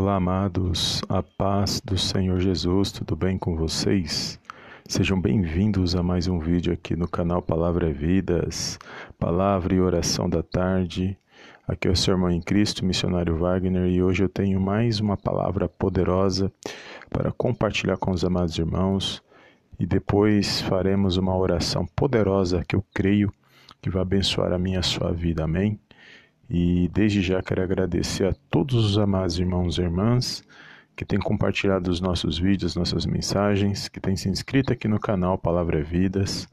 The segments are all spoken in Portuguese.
Olá, amados, a paz do Senhor Jesus, tudo bem com vocês? Sejam bem-vindos a mais um vídeo aqui no canal Palavra é Vidas, Palavra e Oração da Tarde. Aqui é o seu irmão em Cristo, missionário Wagner, e hoje eu tenho mais uma palavra poderosa para compartilhar com os amados irmãos. E depois faremos uma oração poderosa que eu creio que vai abençoar a minha a sua vida. Amém? E desde já quero agradecer a todos os amados irmãos e irmãs que têm compartilhado os nossos vídeos, nossas mensagens, que têm se inscrito aqui no canal Palavra é Vidas.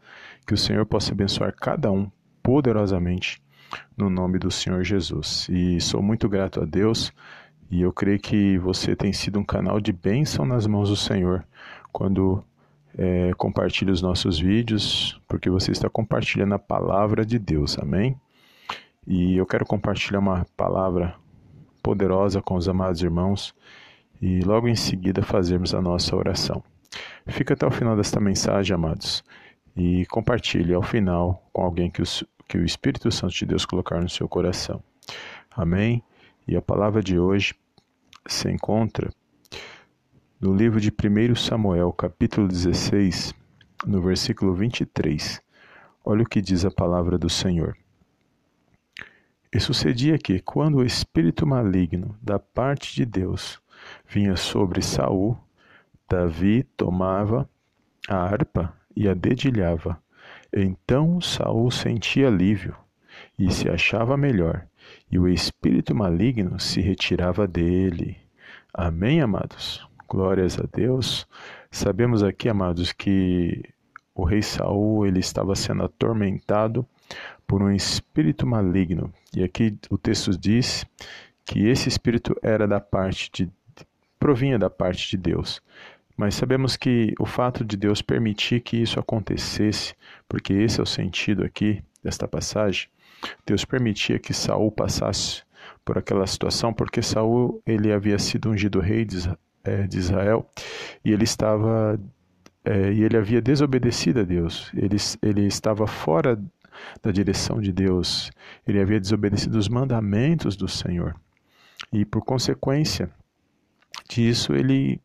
Que o Senhor possa abençoar cada um poderosamente no nome do Senhor Jesus. E sou muito grato a Deus e eu creio que você tem sido um canal de bênção nas mãos do Senhor quando é, compartilha os nossos vídeos, porque você está compartilhando a palavra de Deus. Amém? E eu quero compartilhar uma palavra poderosa com os amados irmãos e logo em seguida fazermos a nossa oração. Fica até o final desta mensagem, amados, e compartilhe ao final com alguém que, os, que o Espírito Santo de Deus colocar no seu coração. Amém? E a palavra de hoje se encontra no livro de 1 Samuel, capítulo 16, no versículo 23. Olha o que diz a palavra do Senhor. E sucedia que, quando o espírito maligno da parte de Deus vinha sobre Saul, Davi tomava a harpa e a dedilhava. Então Saul sentia alívio e se achava melhor, e o espírito maligno se retirava dele. Amém, amados? Glórias a Deus. Sabemos aqui, amados, que o rei Saul ele estava sendo atormentado por um espírito maligno. E aqui o texto diz que esse espírito era da parte de provinha da parte de Deus. Mas sabemos que o fato de Deus permitir que isso acontecesse, porque esse é o sentido aqui desta passagem, Deus permitia que Saul passasse por aquela situação, porque Saul ele havia sido ungido rei de é, Israel e ele estava é, e ele havia desobedecido a Deus. Ele, ele estava fora da direção de Deus. Ele havia desobedecido os mandamentos do Senhor. E por consequência disso, ele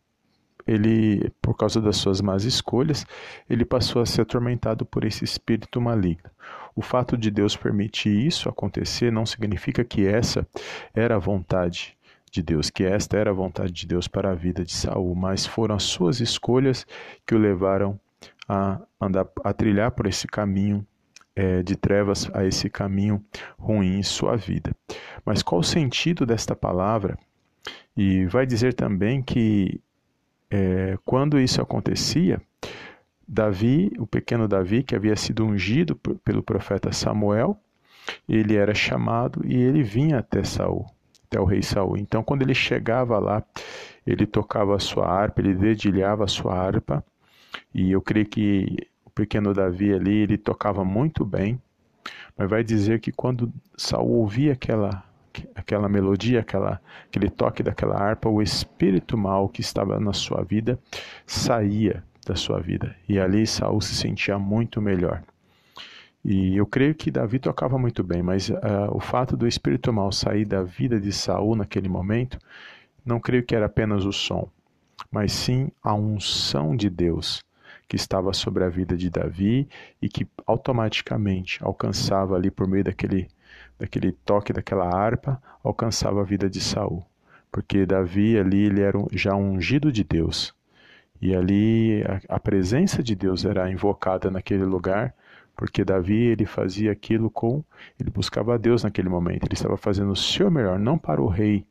ele, por causa das suas más escolhas, ele passou a ser atormentado por esse espírito maligno. O fato de Deus permitir isso acontecer não significa que essa era a vontade de Deus, que esta era a vontade de Deus para a vida de Saul, mas foram as suas escolhas que o levaram a andar a trilhar por esse caminho é, de trevas a esse caminho ruim em sua vida. Mas qual o sentido desta palavra? E vai dizer também que é, quando isso acontecia, Davi, o pequeno Davi, que havia sido ungido pelo profeta Samuel, ele era chamado e ele vinha até Saul, até o rei Saul. Então, quando ele chegava lá, ele tocava a sua harpa, ele dedilhava a sua harpa, e eu creio que pequeno Davi ali, ele tocava muito bem, mas vai dizer que quando Saul ouvia aquela aquela melodia, aquela, aquele toque daquela harpa, o espírito mal que estava na sua vida saía da sua vida. E ali Saul se sentia muito melhor. E eu creio que Davi tocava muito bem, mas uh, o fato do espírito mal sair da vida de Saul naquele momento, não creio que era apenas o som, mas sim a unção de Deus que estava sobre a vida de Davi e que automaticamente alcançava ali por meio daquele, daquele toque daquela harpa, alcançava a vida de Saul. Porque Davi ali ele era já ungido de Deus. E ali a, a presença de Deus era invocada naquele lugar, porque Davi ele fazia aquilo com ele buscava a Deus naquele momento. Ele estava fazendo o seu melhor, não para o rei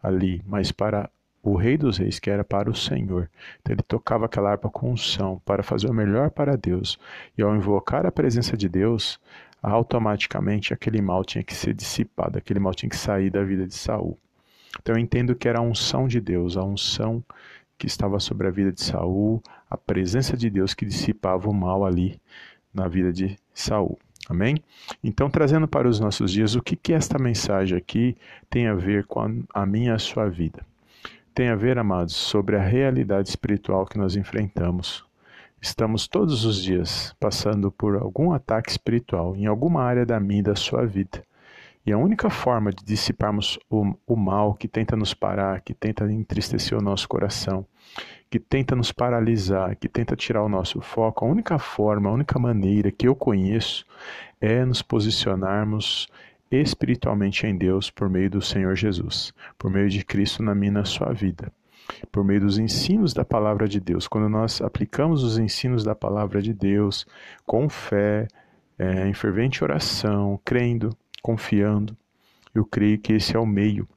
ali, mas para o Rei dos Reis, que era para o Senhor. Então ele tocava aquela harpa com unção para fazer o melhor para Deus. E ao invocar a presença de Deus, automaticamente aquele mal tinha que ser dissipado, aquele mal tinha que sair da vida de Saul. Então eu entendo que era a unção de Deus, a unção que estava sobre a vida de Saul, a presença de Deus que dissipava o mal ali na vida de Saul. Amém? Então, trazendo para os nossos dias, o que, que esta mensagem aqui tem a ver com a, minha e a sua vida? Tem a ver, amados, sobre a realidade espiritual que nós enfrentamos. Estamos todos os dias passando por algum ataque espiritual em alguma área da minha e da sua vida. E a única forma de dissiparmos o, o mal que tenta nos parar, que tenta entristecer o nosso coração, que tenta nos paralisar, que tenta tirar o nosso foco, a única forma, a única maneira que eu conheço é nos posicionarmos espiritualmente em Deus por meio do Senhor Jesus, por meio de Cristo na minha na sua vida, por meio dos ensinos da palavra de Deus. Quando nós aplicamos os ensinos da palavra de Deus com fé, é, em fervente oração, crendo, confiando, eu creio que esse é o meio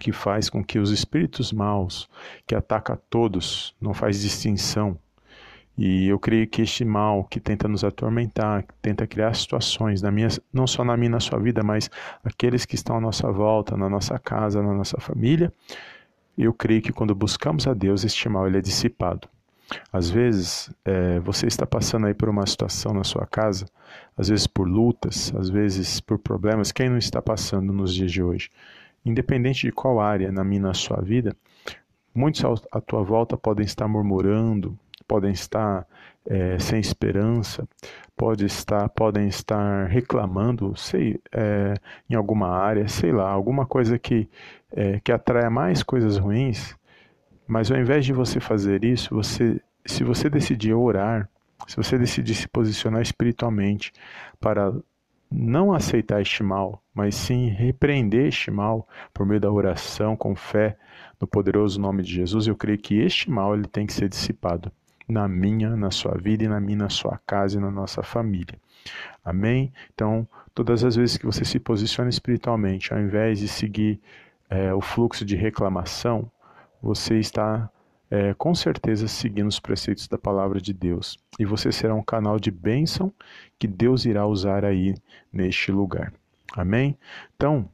que faz com que os espíritos maus, que atacam a todos, não faz distinção, e eu creio que este mal que tenta nos atormentar, que tenta criar situações, na minha, não só na minha, na sua vida, mas aqueles que estão à nossa volta, na nossa casa, na nossa família, eu creio que quando buscamos a Deus, este mal ele é dissipado. Às vezes, é, você está passando aí por uma situação na sua casa, às vezes por lutas, às vezes por problemas. Quem não está passando nos dias de hoje? Independente de qual área na minha, na sua vida, muitos à tua volta podem estar murmurando, podem estar é, sem esperança, pode estar, podem estar reclamando, sei, é, em alguma área, sei lá, alguma coisa que, é, que atraia mais coisas ruins, mas ao invés de você fazer isso, você, se você decidir orar, se você decidir se posicionar espiritualmente para não aceitar este mal, mas sim repreender este mal por meio da oração com fé no poderoso nome de Jesus, eu creio que este mal ele tem que ser dissipado na minha, na sua vida e na minha, na sua casa e na nossa família. Amém? Então, todas as vezes que você se posiciona espiritualmente, ao invés de seguir é, o fluxo de reclamação, você está é, com certeza seguindo os preceitos da palavra de Deus. E você será um canal de bênção que Deus irá usar aí neste lugar. Amém? Então,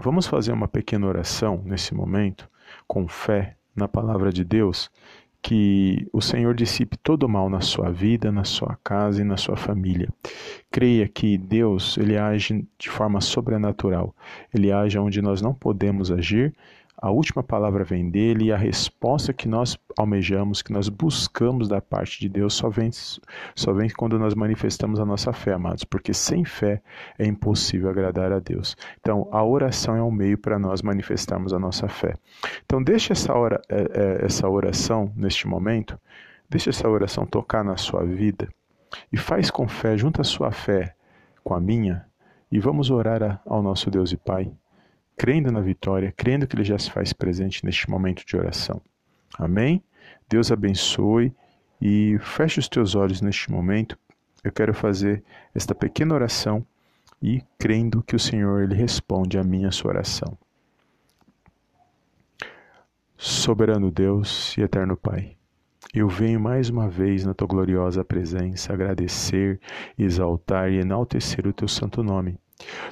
vamos fazer uma pequena oração nesse momento, com fé na palavra de Deus, que o Senhor dissipe todo o mal na sua vida, na sua casa e na sua família. Creia que Deus, ele age de forma sobrenatural. Ele age onde nós não podemos agir a última palavra vem dele e a resposta que nós almejamos, que nós buscamos da parte de Deus, só vem, só vem quando nós manifestamos a nossa fé, amados, porque sem fé é impossível agradar a Deus. Então, a oração é um meio para nós manifestarmos a nossa fé. Então, deixe essa, hora, é, é, essa oração neste momento, deixe essa oração tocar na sua vida e faz com fé, junta a sua fé com a minha e vamos orar ao nosso Deus e Pai crendo na vitória, crendo que Ele já se faz presente neste momento de oração. Amém? Deus abençoe e feche os teus olhos neste momento. Eu quero fazer esta pequena oração e crendo que o Senhor ele responde a minha sua oração. Soberano Deus e eterno Pai, eu venho mais uma vez na tua gloriosa presença agradecer, exaltar e enaltecer o teu santo nome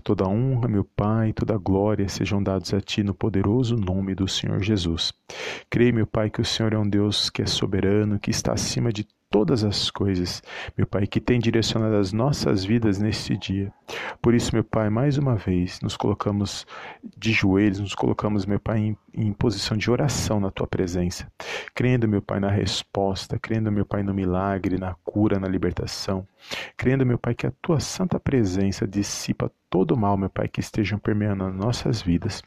Toda honra, meu Pai, toda glória sejam dados a Ti no poderoso nome do Senhor Jesus. Creio, meu Pai, que o Senhor é um Deus que é soberano, que está acima de todas as coisas, meu Pai, que tem direcionado as nossas vidas neste dia. Por isso, meu Pai, mais uma vez nos colocamos de joelhos, nos colocamos, meu Pai, em, em posição de oração na Tua presença, crendo, meu Pai, na resposta, crendo, meu Pai, no milagre, na cura, na libertação, crendo, meu Pai, que a Tua santa presença dissipa todo mal, meu Pai, que estejam permeando as nossas vidas.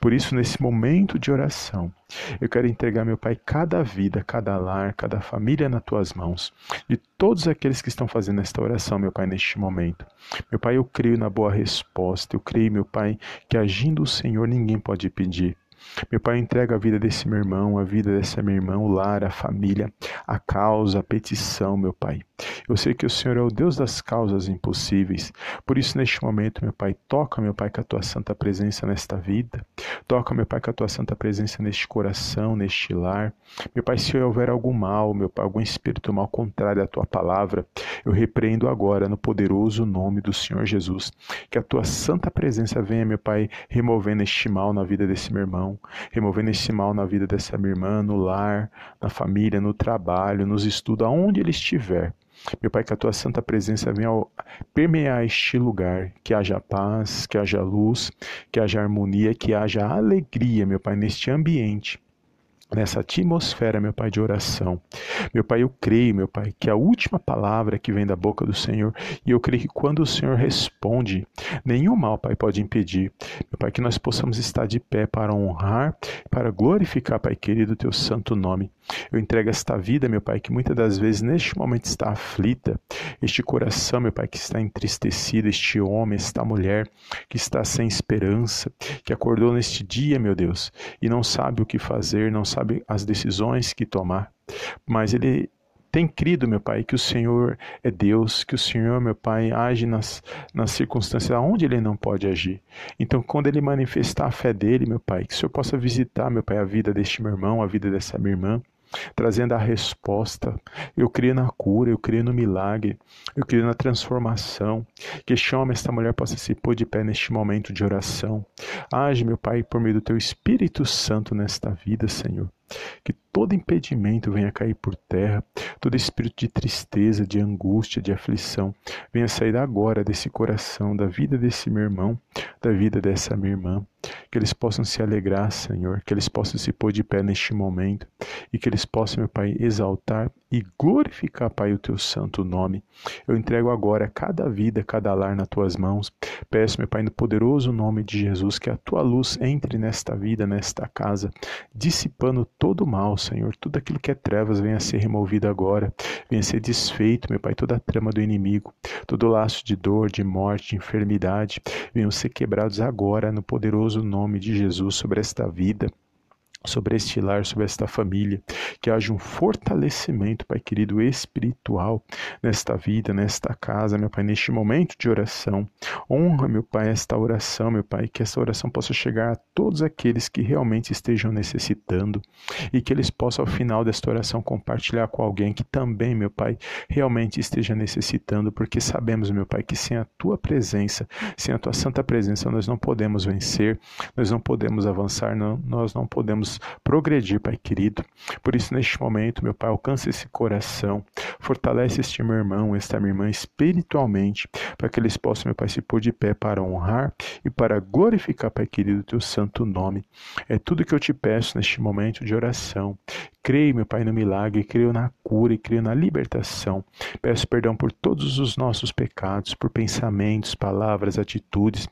Por isso, nesse momento de oração, eu quero entregar, meu Pai, cada vida, cada lar, cada família nas tuas mãos, de todos aqueles que estão fazendo esta oração, meu Pai, neste momento. Meu Pai, eu creio na boa resposta, eu creio, meu Pai, que agindo o Senhor ninguém pode pedir. Meu Pai, entrega a vida desse meu irmão, a vida dessa minha irmã, o lar, a família, a causa, a petição, meu Pai. Eu sei que o Senhor é o Deus das causas impossíveis. Por isso, neste momento, meu Pai, toca, meu Pai, com a tua santa presença nesta vida. Toca, meu Pai, com a tua santa presença neste coração, neste lar. Meu Pai, se houver algum mal, meu Pai, algum espírito mal contrário à tua palavra, eu repreendo agora no poderoso nome do Senhor Jesus. Que a tua santa presença venha, meu Pai, removendo este mal na vida desse meu irmão, removendo este mal na vida dessa minha irmã, no lar, na família, no trabalho, nos estudos, aonde ele estiver. Meu Pai, que a tua santa presença venha permear este lugar, que haja paz, que haja luz, que haja harmonia, que haja alegria, meu Pai, neste ambiente nessa atmosfera, meu Pai, de oração. Meu Pai, eu creio, meu Pai, que a última palavra que vem da boca do Senhor, e eu creio que quando o Senhor responde, nenhum mal, Pai, pode impedir. Meu Pai, que nós possamos estar de pé para honrar, para glorificar, Pai querido, o teu santo nome. Eu entrego esta vida, meu Pai, que muitas das vezes neste momento está aflita, este coração, meu Pai, que está entristecido, este homem, esta mulher que está sem esperança, que acordou neste dia, meu Deus, e não sabe o que fazer, não sabe as decisões que tomar, mas ele tem crido, meu Pai, que o Senhor é Deus, que o Senhor, meu Pai, age nas, nas circunstâncias onde ele não pode agir. Então, quando ele manifestar a fé dele, meu Pai, que o Senhor possa visitar, meu Pai, a vida deste meu irmão, a vida dessa minha irmã, trazendo a resposta. Eu creio na cura, eu creio no milagre, eu creio na transformação. Que este homem, esta mulher possa se pôr de pé neste momento de oração. Age, meu Pai, por meio do teu Espírito Santo nesta vida, Senhor. Que todo impedimento venha cair por terra, todo espírito de tristeza, de angústia, de aflição, venha sair agora desse coração, da vida desse meu irmão, da vida dessa minha irmã. Que eles possam se alegrar, Senhor, que eles possam se pôr de pé neste momento e que eles possam, meu Pai, exaltar e glorificar, Pai, o teu santo nome. Eu entrego agora cada vida, cada lar nas tuas mãos. Peço, meu Pai, no poderoso nome de Jesus, que a tua luz entre nesta vida, nesta casa, dissipando todo o mal, Senhor. Tudo aquilo que é trevas venha a ser removido agora, venha a ser desfeito, meu Pai, toda a trama do inimigo, todo o laço de dor, de morte, de enfermidade, venham ser quebrados agora no poderoso nome de Jesus sobre esta vida sobre este lar, sobre esta família, que haja um fortalecimento, Pai querido, espiritual nesta vida, nesta casa, meu Pai, neste momento de oração. Honra, meu Pai, esta oração, meu Pai, que esta oração possa chegar a todos aqueles que realmente estejam necessitando e que eles possam, ao final desta oração, compartilhar com alguém que também, meu Pai, realmente esteja necessitando, porque sabemos, meu Pai, que sem a tua presença, sem a tua santa presença, nós não podemos vencer, nós não podemos avançar, não, nós não podemos progredir, Pai querido. Por isso, neste momento, meu Pai, alcança esse coração, fortalece este meu irmão, esta minha irmã espiritualmente, para que eles possam, meu Pai, se pôr de pé para honrar e para glorificar, Pai querido, o teu santo nome. É tudo que eu te peço neste momento de oração. Creio, meu Pai, no milagre, creio na cura e creio na libertação. Peço perdão por todos os nossos pecados, por pensamentos, palavras, atitudes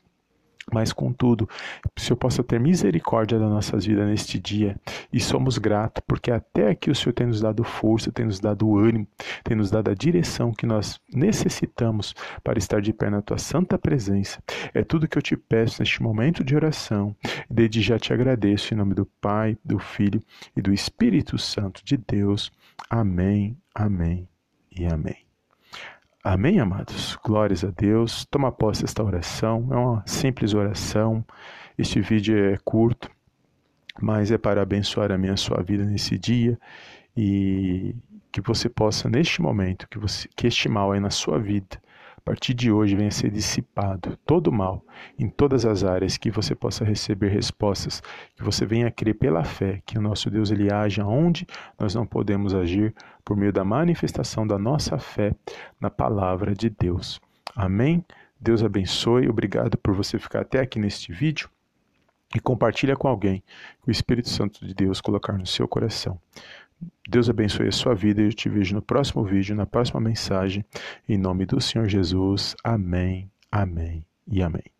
mas, contudo, se eu possa ter misericórdia das nossas vidas neste dia, e somos gratos, porque até aqui o Senhor tem nos dado força, tem nos dado ânimo, tem nos dado a direção que nós necessitamos para estar de pé na tua santa presença. É tudo que eu te peço neste momento de oração. Desde já te agradeço em nome do Pai, do Filho e do Espírito Santo de Deus. Amém, amém e amém. Amém, amados? Glórias a Deus. Toma posse desta oração. É uma simples oração. Este vídeo é curto, mas é para abençoar a minha sua vida nesse dia e que você possa, neste momento, que, você, que este mal aí na sua vida partir de hoje venha ser dissipado todo o mal em todas as áreas, que você possa receber respostas, que você venha crer pela fé que o nosso Deus ele age onde nós não podemos agir por meio da manifestação da nossa fé na palavra de Deus. Amém? Deus abençoe. Obrigado por você ficar até aqui neste vídeo e compartilha com alguém que o Espírito Santo de Deus colocar no seu coração. Deus abençoe a sua vida e eu te vejo no próximo vídeo, na próxima mensagem. Em nome do Senhor Jesus. Amém, amém e amém.